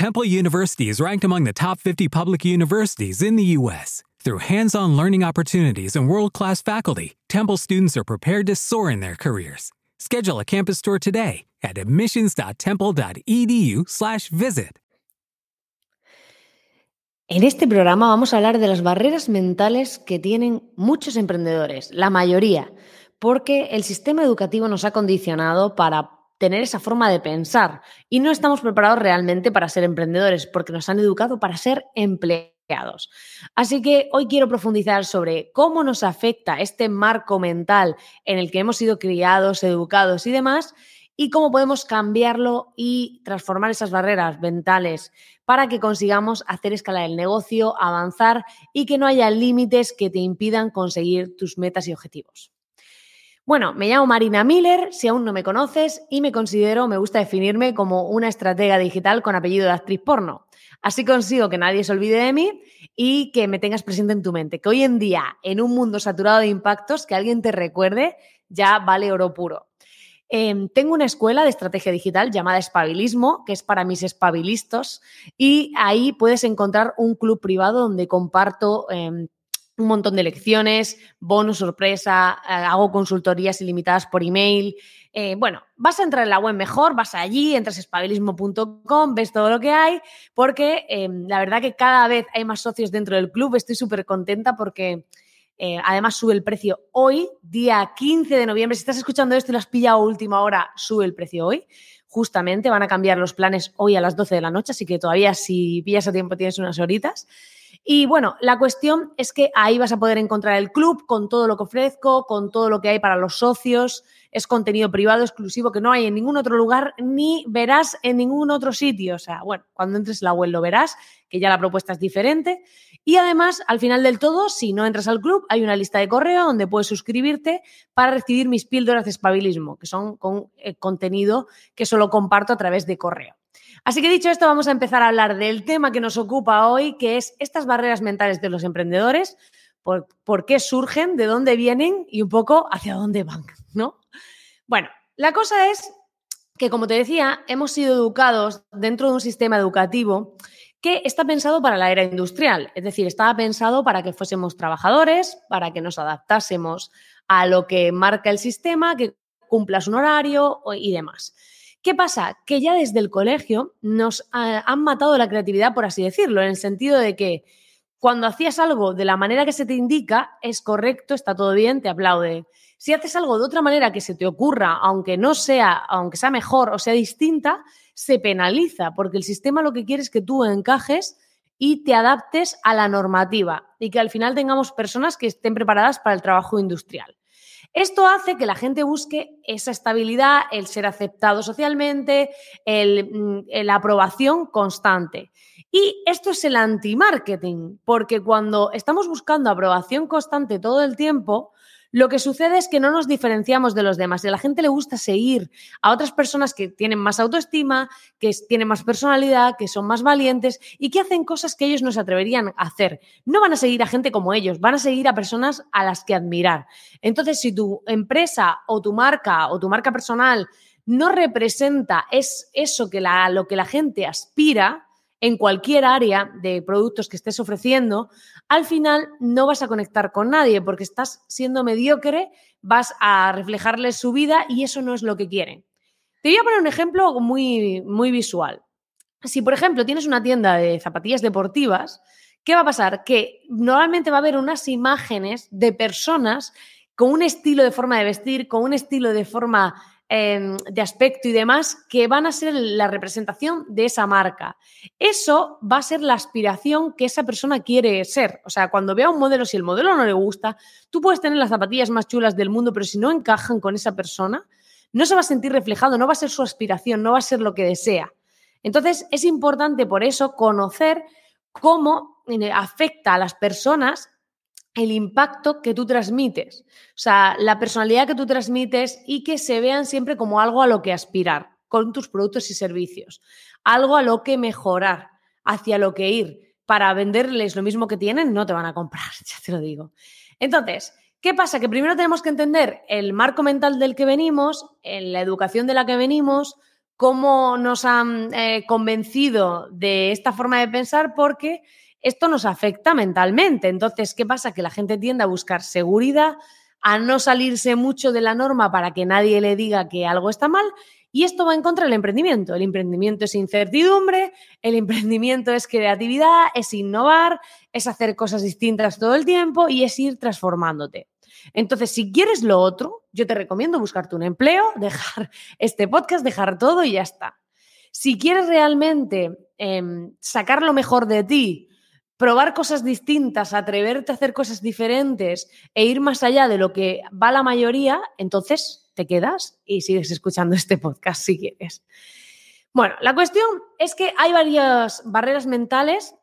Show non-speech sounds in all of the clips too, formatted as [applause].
Temple University is ranked among the top 50 public universities in the U.S. Through hands on learning opportunities and world class faculty, Temple students are prepared to soar in their careers. Schedule a campus tour today at admissions.temple.edu/slash visit. En este programa vamos a hablar de las barreras mentales que tienen muchos emprendedores, la mayoría, porque el sistema educativo nos ha condicionado para tener esa forma de pensar y no estamos preparados realmente para ser emprendedores porque nos han educado para ser empleados. Así que hoy quiero profundizar sobre cómo nos afecta este marco mental en el que hemos sido criados, educados y demás y cómo podemos cambiarlo y transformar esas barreras mentales para que consigamos hacer escalar el negocio, avanzar y que no haya límites que te impidan conseguir tus metas y objetivos. Bueno, me llamo Marina Miller, si aún no me conoces, y me considero, me gusta definirme como una estratega digital con apellido de actriz porno. Así consigo que nadie se olvide de mí y que me tengas presente en tu mente, que hoy en día, en un mundo saturado de impactos, que alguien te recuerde, ya vale oro puro. Em, tengo una escuela de estrategia digital llamada Espabilismo, que es para mis espabilistos, y ahí puedes encontrar un club privado donde comparto em, un montón de lecciones, bonus sorpresa, eh, hago consultorías ilimitadas por email. Eh, bueno, vas a entrar en la web mejor, vas allí, entras a espabilismo.com, ves todo lo que hay, porque em, la verdad que cada vez hay más socios dentro del club. Estoy súper contenta porque eh, además sube el precio hoy, día 15 de noviembre. Si estás escuchando esto y lo has pillado a última hora, sube el precio hoy. Justamente van a cambiar los planes hoy a las 12 de la noche, así que todavía si pillas a tiempo tienes unas horitas. Y bueno, la cuestión es que ahí vas a poder encontrar el club con todo lo que ofrezco, con todo lo que hay para los socios. Es contenido privado exclusivo que no hay en ningún otro lugar ni verás en ningún otro sitio. O sea, bueno, cuando entres en la web lo verás, que ya la propuesta es diferente. Y además, al final del todo, si no entras al club, hay una lista de correo donde puedes suscribirte para recibir mis píldoras de espabilismo, que son con eh, contenido que solo comparto a través de correo. Así que dicho esto, vamos a empezar a hablar del tema que nos ocupa hoy, que es estas barreras mentales de los emprendedores, por, qué surgen, de dónde vienen y un poco hacia dónde van, ¿no? Bueno, la cosa es que, como te decía, hemos sido educados dentro de un sistema educativo que está pensado para la era industrial, es decir, estaba pensado para que fuésemos trabajadores, para que nos adaptásemos a lo que marca el sistema, que cumplas un horario y demás. ¿Qué pasa? Que ya desde el colegio nos ah, han matado la creatividad, por así decirlo, en el sentido de que cuando hacías algo de la manera que se te indica, es correcto, está todo bien, te aplaude. Si haces algo de otra manera que se te ocurra, aunque no sea, aunque sea mejor o sea distinta, se penaliza, porque el sistema lo que quiere es que tú encajes y te adaptes a la normativa y que al final tengamos personas que estén preparadas para el trabajo industrial. Esto hace que la gente busque esa estabilidad, el ser aceptado socialmente, mm, la aprobación constante. Y esto es el anti-marketing, porque cuando estamos buscando aprobación constante todo el tiempo, lo que sucede es que no nos diferenciamos de los demás y a la gente le gusta seguir a otras personas que tienen más autoestima, que tienen más personalidad, que son más valientes y que hacen cosas que ellos no se atreverían a hacer. No van a seguir a gente como ellos, van a seguir a personas a las que admirar. Entonces, si tu empresa o tu marca o tu marca personal no representa es eso que lo que la gente aspira, en cualquier área de productos que estés ofreciendo, al final no vas a conectar con nadie porque estás siendo mediocre, vas a reflejarles su vida y eso no es lo que quieren. Te voy a poner un ejemplo muy, muy visual. Si, por ejemplo, tienes una tienda de zapatillas deportivas, ¿qué va a pasar? Que normalmente va a haber unas imágenes de personas con un estilo de forma de vestir, con un estilo de forma Em, de aspecto y demás que van a ser la representación de esa marca. Eso va a ser la aspiración que esa persona quiere ser. O sea, cuando vea un modelo, si el modelo no le gusta, tú puedes tener las zapatillas más chulas del mundo, pero si no encajan con esa persona, no se va a sentir reflejado, no va a ser su aspiración, no va a ser lo que desea. Entonces, es importante por eso conocer cómo eh, afecta a las personas el impacto que tú transmites, o sea, la personalidad que tú transmites y que se vean siempre como algo a lo que aspirar con tus productos y servicios, algo a lo que mejorar, hacia lo que ir. Para venderles lo mismo que tienen, no te van a comprar, [laughs] ya te lo digo. Entonces, ¿qué pasa? Que primero tenemos que entender el marco mental del que venimos, en la educación de la que venimos, cómo nos han eh, convencido de esta forma de pensar porque esto nos afecta mentalmente. Entonces, ¿qué pasa? Que la gente tiende a buscar seguridad, a no salirse mucho de la norma para que nadie le diga que algo está mal. Y esto va en contra del emprendimiento. El emprendimiento es incertidumbre, el emprendimiento es creatividad, es innovar, es hacer cosas distintas todo el tiempo y es ir transformándote. Entonces, si quieres lo otro, yo te recomiendo buscarte un empleo, [laughs] dejar este podcast, dejar todo y ya está. Si quieres realmente em, sacar lo mejor de ti, probar cosas distintas, atreverte a hacer cosas diferentes e ir más allá de lo que va la mayoría, entonces te quedas y sigues escuchando este podcast si quieres. Bueno, la cuestión es que hay varias barreras mentales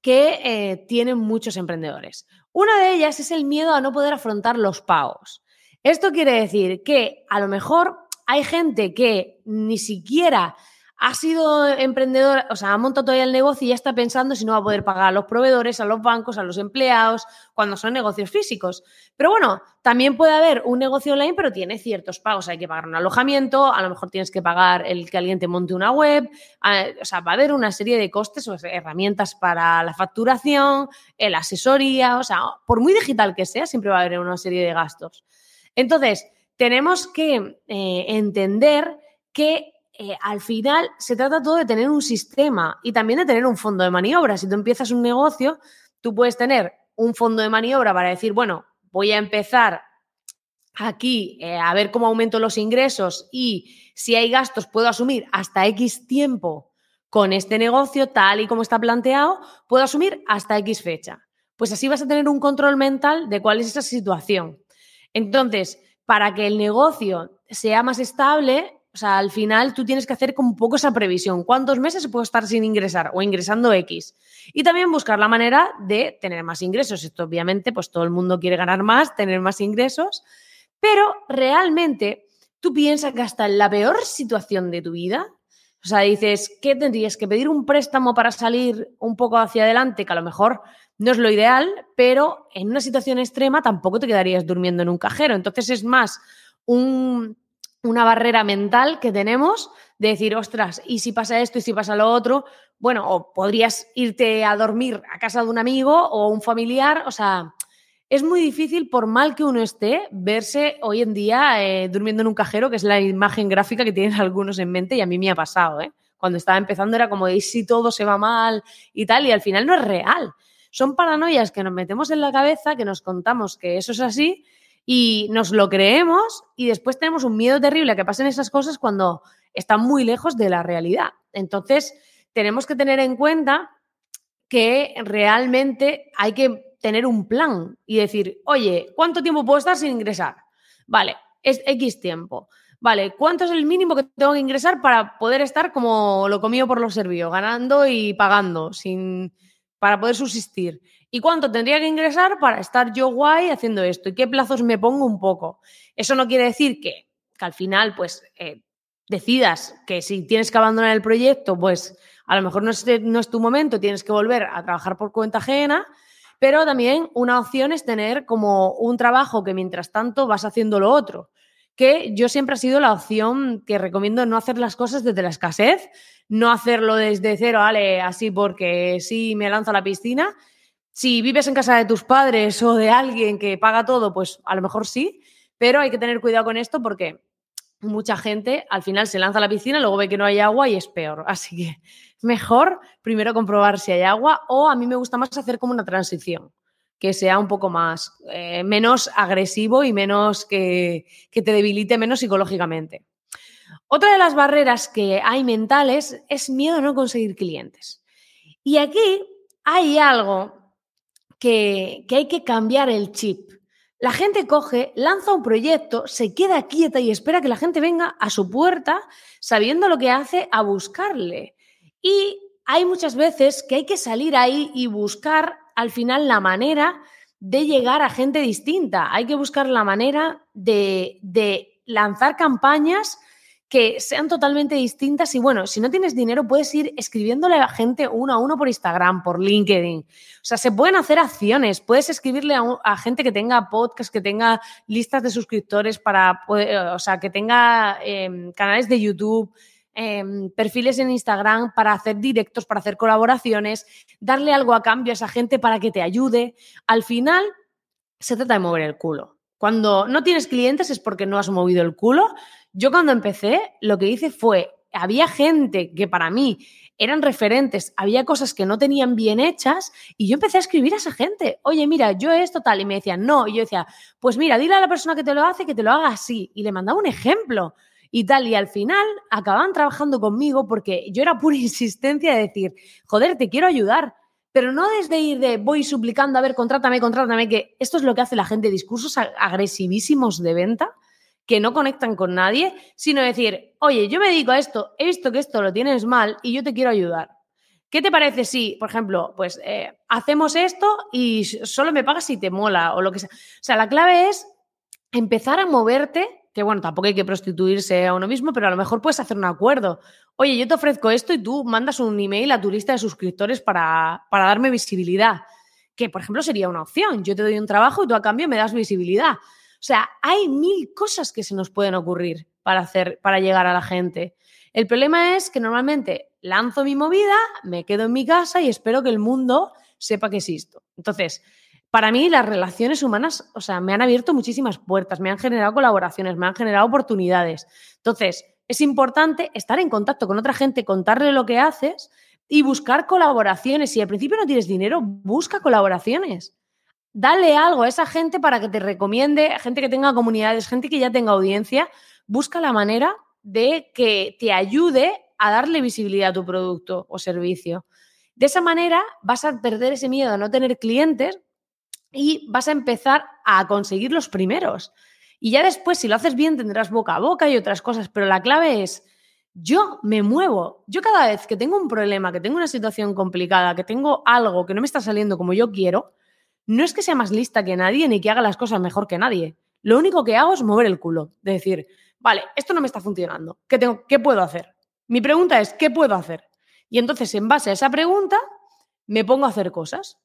que eh, tienen muchos emprendedores. Una de ellas es el miedo a no poder afrontar los pagos. Esto quiere decir que a lo mejor hay gente que ni siquiera ha sido emprendedor, o sea, ha montado todavía el negocio y ya está pensando si no va a poder pagar a los proveedores, a los bancos, a los empleados, cuando son negocios físicos. Pero bueno, también puede haber un negocio online, pero tiene ciertos pagos. Hay que pagar un alojamiento, a lo mejor tienes que pagar el que alguien te monte una web, o sea, va a haber una serie de costes o herramientas para la facturación, la asesoría, o sea, por muy digital que sea, siempre va a haber una serie de gastos. Entonces, tenemos que eh, entender que eh, al final se trata todo de tener un sistema y también de tener un fondo de maniobra. Si tú empiezas un negocio, tú puedes tener un fondo de maniobra para decir, bueno, voy a empezar aquí eh, a ver cómo aumento los ingresos y si hay gastos puedo asumir hasta X tiempo con este negocio, tal y como está planteado, puedo asumir hasta X fecha. Pues así vas a tener un control mental de cuál es esa situación. Entonces, para que el negocio sea más estable, o sea, al final tú tienes que hacer como un poco esa previsión. ¿Cuántos meses puedo estar sin ingresar o ingresando X? Y también buscar la manera de tener más ingresos. Esto obviamente, pues todo el mundo quiere ganar más, tener más ingresos, pero realmente tú piensas que hasta en la peor situación de tu vida, o sea, dices, ¿qué tendrías que pedir un préstamo para salir un poco hacia adelante? Que a lo mejor no es lo ideal, pero en una situación extrema tampoco te quedarías durmiendo en un cajero. Entonces es más un una barrera mental que tenemos de decir, ostras, ¿y si pasa esto y si pasa lo otro? Bueno, o podrías irte a dormir a casa de un amigo o un familiar, o sea, es muy difícil, por mal que uno esté, verse hoy en día eh, durmiendo en un cajero, que es la imagen gráfica que tienen [laughs] algunos en mente y a mí me ha pasado, ¿eh? Cuando estaba empezando era como, ¿y si todo se va mal y tal? Y al final no es real. Son paranoias que nos metemos en la cabeza, que nos contamos que eso es así y nos lo creemos y después tenemos un miedo terrible a que pasen esas cosas cuando están muy lejos de la realidad. Entonces, tenemos que tener en cuenta que realmente hay que tener un plan y decir, oye, ¿cuánto tiempo puedo estar sin ingresar? Vale, es X tiempo. Vale, ¿cuánto es el mínimo que tengo que ingresar para poder estar como lo comido por lo servido, ganando y pagando, sin, para poder subsistir? ¿Y cuánto tendría que ingresar para estar yo guay haciendo esto? ¿Y qué plazos me pongo un poco? Eso no quiere decir que, al final, pues, eh, decidas que si tienes que abandonar el proyecto, pues a lo mejor no es, no es tu momento, tienes que volver a trabajar por cuenta ajena, pero también una opción es tener como un trabajo que mientras tanto vas haciendo lo otro que yo siempre ha sido la opción que recomiendo no hacer las cosas desde la escasez, no hacerlo desde cero, vale, así porque sí me lanzo a la piscina, si vives en casa de tus padres o de alguien que paga todo, pues a lo mejor sí, pero hay que tener cuidado con esto porque mucha gente al final se lanza a la piscina, luego ve que no hay agua y es peor. [laughs] Así que mejor primero comprobar si hay agua o a mí me gusta más hacer como una transición que sea un poco más, eh, menos agresivo y menos que, que te debilite menos psicológicamente. Otra de las barreras que hay mentales es miedo a no conseguir clientes. Y aquí hay algo que, hay que cambiar el chip. La gente coge, lanza un proyecto, se queda quieta y espera que la gente venga a su puerta sabiendo lo que hace a buscarle. Y hay muchas veces que hay que salir ahí y buscar al final la manera de llegar a gente distinta. Hay que buscar la manera de, de lanzar campañas que sean totalmente distintas y bueno, si no tienes dinero puedes ir escribiéndole a la gente uno a uno por Instagram, por LinkedIn. O sea, se pueden hacer acciones, puedes escribirle a, gente que tenga podcast, que tenga listas de suscriptores para, poder, o sea, que tenga em, canales de YouTube. em, perfiles en Instagram para hacer directos, para hacer colaboraciones, darle algo a cambio a esa gente para que te ayude. Al final, se trata de mover el culo. Cuando no tienes clientes es porque no has movido el culo. Yo cuando empecé, lo que hice fue, había gente que para mí eran referentes, había cosas que no tenían bien hechas y yo empecé a escribir a esa gente, oye, mira, yo esto tal, y me decían, no, y yo decía, pues mira, dile a la persona que te lo hace que te lo haga así, y le mandaba un ejemplo y tal, y al final acababan trabajando conmigo porque yo era pura [laughs] insistencia de decir, joder, te quiero ayudar, pero no desde ir de voy suplicando, a ver, contrátame, contrátame, que esto es lo que hace la gente, discursos agresivísimos de venta que no conectan con nadie, sino decir, oye, yo me dedico a esto, he visto que esto lo tienes mal y yo te quiero ayudar. ¿Qué te parece si, por ejemplo, pues eh, hacemos esto y solo me pagas si te mola o lo que sea? O sea, la clave es empezar a moverte, que bueno, tampoco hay que prostituirse a uno mismo, pero a lo mejor puedes hacer un acuerdo. Oye, yo te ofrezco esto y tú mandas un email a tu lista de suscriptores para, para darme visibilidad. Que, por ejemplo, sería una opción. Yo te doy un trabajo y tú a cambio me das visibilidad. Sea, hay mil cosas que se nos pueden ocurrir para hacer, para llegar a la gente. El problema es que normalmente lanzo mi movida, me quedo en mi casa y espero que el mundo sepa que existo. Entonces, para mí las relaciones humanas, o sea, me han abierto muchísimas puertas, me han generado colaboraciones, me han generado oportunidades. Entonces, es importante estar en contacto con otra gente, contarle lo que haces y buscar colaboraciones. Si al principio no tienes dinero, busca colaboraciones dale algo a esa gente para que te recomiende, gente que tenga comunidades, gente que ya tenga audiencia, busca la manera de que te ayude a darle visibilidad a tu producto o servicio. De esa manera vas a perder ese miedo a no tener clientes y vas a empezar a conseguir los primeros. Y ya después, si lo haces bien, tendrás boca a boca y otras cosas, pero la clave es, yo me muevo. Yo cada vez que tengo un problema, que tengo una situación complicada, que tengo algo que no me está saliendo como yo quiero, no es que sea más lista que nadie ni que haga las cosas mejor que nadie. Lo único que hago es mover el culo, de decir, vale, esto no me está funcionando. ¿Qué, tengo, ¿Qué puedo hacer? Mi pregunta es, ¿qué puedo hacer? Y entonces, en base a esa pregunta, me pongo a hacer cosas.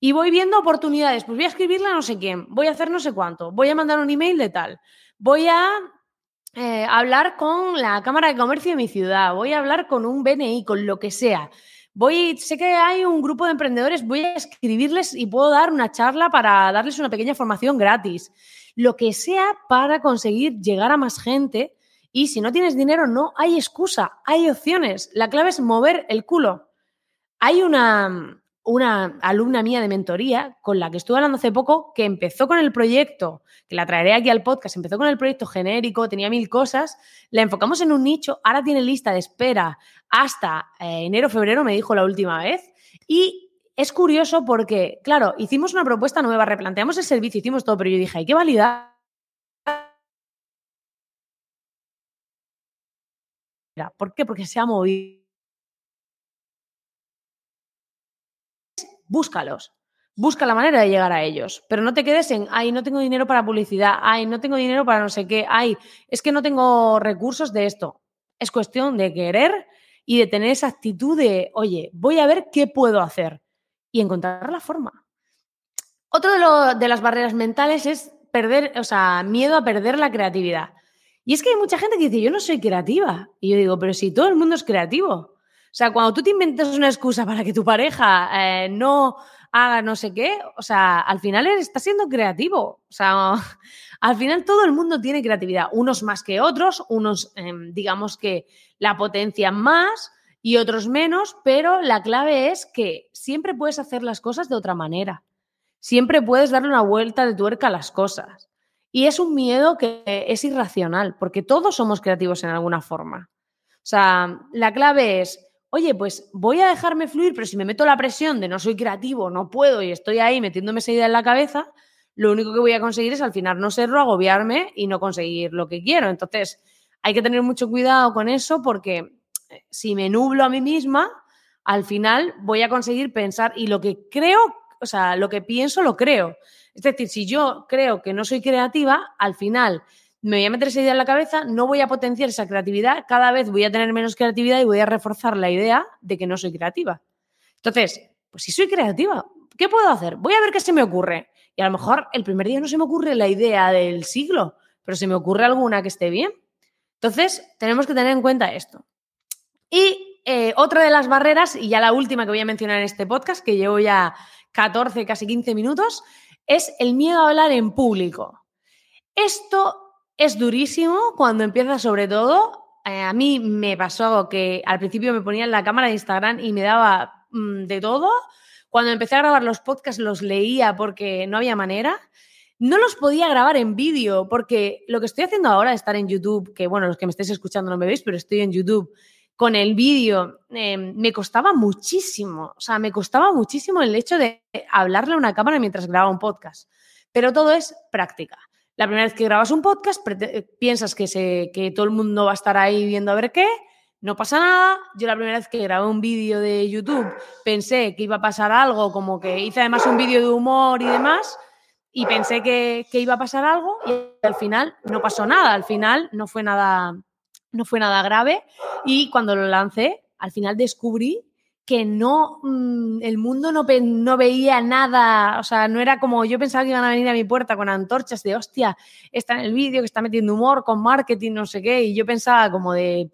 Y voy viendo oportunidades. Pues voy a escribirle a no sé quién, voy a hacer no sé cuánto, voy a mandar un email de tal, voy a eh, hablar con la Cámara de Comercio de mi ciudad, voy a hablar con un BNI, con lo que sea voy, sé que hay un grupo de emprendedores, voy a escribirles y puedo dar una charla para darles una pequeña formación gratis. Lo que sea para conseguir llegar a más gente. Y si no tienes dinero, no hay excusa, hay opciones. La clave es mover el culo. Hay una, una alumna mía de mentoría con la que estuve hablando hace poco que empezó con el proyecto, que la traeré aquí al podcast, empezó con el proyecto genérico, tenía mil cosas, la enfocamos en un nicho, ahora tiene lista de espera hasta eh, enero, febrero, me dijo la última vez, y es curioso porque, claro, hicimos una propuesta nueva, replanteamos el servicio, hicimos todo, pero yo dije, hay que validar. ¿Por qué? Porque se ha movido búscalos. Busca la manera de llegar a ellos, pero no te quedes en, ay, no tengo dinero para publicidad, ay, no tengo dinero para no sé qué, ay, es que no tengo recursos de esto. Es cuestión de querer y de tener esa actitud de, oye, voy a ver qué puedo hacer y encontrar la forma. Otro de, de las barreras mentales es perder, o sea, miedo a perder la creatividad. Y es que hay mucha gente que dice, yo no soy creativa. Y yo digo, pero si todo el mundo es creativo. O sea, cuando tú te inventas una excusa para que tu pareja eh, no haga no sé qué, o sea, al final estás siendo creativo. O sea, [laughs] al final todo el mundo tiene creatividad, unos más que otros, unos em, digamos que la potencian más y otros menos, pero la clave es que siempre puedes hacer las cosas de otra manera. Siempre puedes darle una vuelta de tuerca a las cosas. Y es un miedo que es irracional, porque todos somos creativos en alguna forma. O sea, la clave es oye, pues voy a dejarme fluir, pero si me meto la presión de no soy creativo, no puedo y estoy ahí metiéndome esa idea en la cabeza, lo único que voy a conseguir es al final no serlo, agobiarme y no conseguir lo que quiero. Entonces, hay que tener mucho cuidado con eso porque eh, si me nublo a mí misma, al final voy a conseguir pensar y lo que creo, o sea, lo que pienso lo creo. Es decir, si yo creo que no soy creativa, al final me voy a meter esa idea en la cabeza, no voy a potenciar esa creatividad, cada vez voy a tener menos creatividad y voy a reforzar la idea de que no soy creativa. Entonces, pues si soy creativa, ¿qué puedo hacer? Voy a ver qué se me ocurre. Y a lo mejor el primer día no se me ocurre la idea del siglo, pero se me ocurre alguna que esté bien. Entonces, tenemos que tener en cuenta esto. Y eh, otra de las barreras, y ya la última que voy a mencionar en este podcast, que llevo ya 14, casi 15 minutos, es el miedo a hablar en público. Esto es durísimo cuando empieza sobre todo. Eh, a mí me pasó que al principio me ponía en la cámara de Instagram y me daba mm, de todo. Cuando empecé a grabar los podcasts los leía porque no había manera. No los podía grabar en vídeo porque lo que estoy haciendo ahora estar en YouTube, que bueno, los que me estáis escuchando no me veis, pero estoy en YouTube con el vídeo, em, me costaba muchísimo. O sea, me costaba muchísimo el hecho de hablarle a una cámara mientras grababa un podcast. Pero todo es práctica. La primera vez que grabas un podcast, eh, piensas que, que todo el mundo va a estar ahí viendo a ver qué, no pasa nada. Yo la primera vez que grabé un vídeo de YouTube pensé que iba a pasar algo, como que hice además un vídeo de humor y demás, y pensé que, que, iba a pasar algo y al final no pasó nada. Al final no fue nada, no fue nada grave y cuando lo lancé, al final descubrí que no, mm, el mundo no, no, veía nada, o sea, no era como yo pensaba que iban a venir a mi puerta con antorchas de hostia, está en el vídeo, que está metiendo humor con marketing, no sé qué, y yo pensaba como de,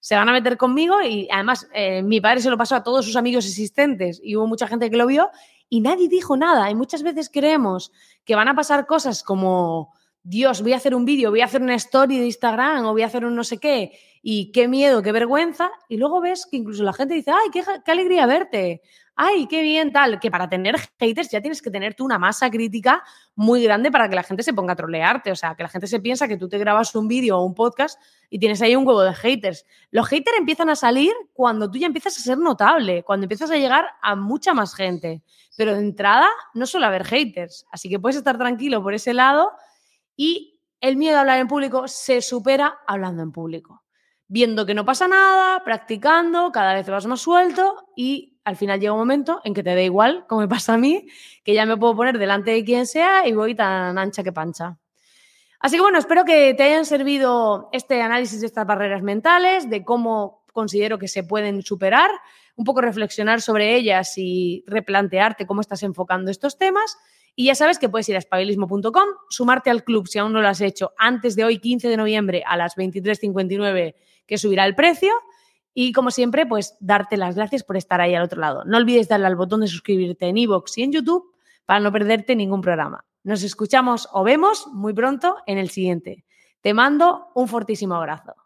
se van a meter conmigo y además eh, mi padre se lo pasó a todos sus amigos existentes y hubo mucha gente que lo vio y nadie dijo nada y muchas veces creemos que van a pasar cosas como Dios, voy a hacer un vídeo, voy a hacer una story de Instagram o voy a hacer un no sé qué, y qué miedo, qué vergüenza, y luego ves que incluso la gente dice, ay, qué, alegría verte, ay, qué bien, tal, que para tener haters ya tienes que tener tú una masa crítica muy grande para que la gente se ponga a trolearte, o sea, que la gente se piensa que tú te grabas un vídeo o un podcast y tienes ahí un huevo de haters. Los haters empiezan a salir cuando tú ya empiezas a ser notable, cuando empiezas a llegar a mucha más gente, pero de entrada no suele haber haters, así que puedes estar tranquilo por ese lado y el miedo a hablar en público se supera hablando en público. Viendo que no pasa nada, practicando, cada vez vas más suelto y al final llega un momento en que te da igual, como me pasa a mí, que ya me puedo poner delante de quien sea y voy tan ancha que pancha. Así que bueno, espero que te hayan servido este análisis de estas barreras mentales, de cómo considero que se pueden superar, un poco reflexionar sobre ellas y replantearte cómo estás enfocando estos temas y ya sabes que puedes ir a espabilismo.com, sumarte al club si aún no lo has hecho antes de hoy, 15 de noviembre, a las 23.59, que subirá el precio. Y como siempre, pues darte las gracias por estar ahí al otro lado. No olvides darle al botón de suscribirte en iVoox y en YouTube para no perderte ningún programa. Nos escuchamos o vemos muy pronto en el siguiente. Te mando un fortísimo abrazo.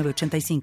85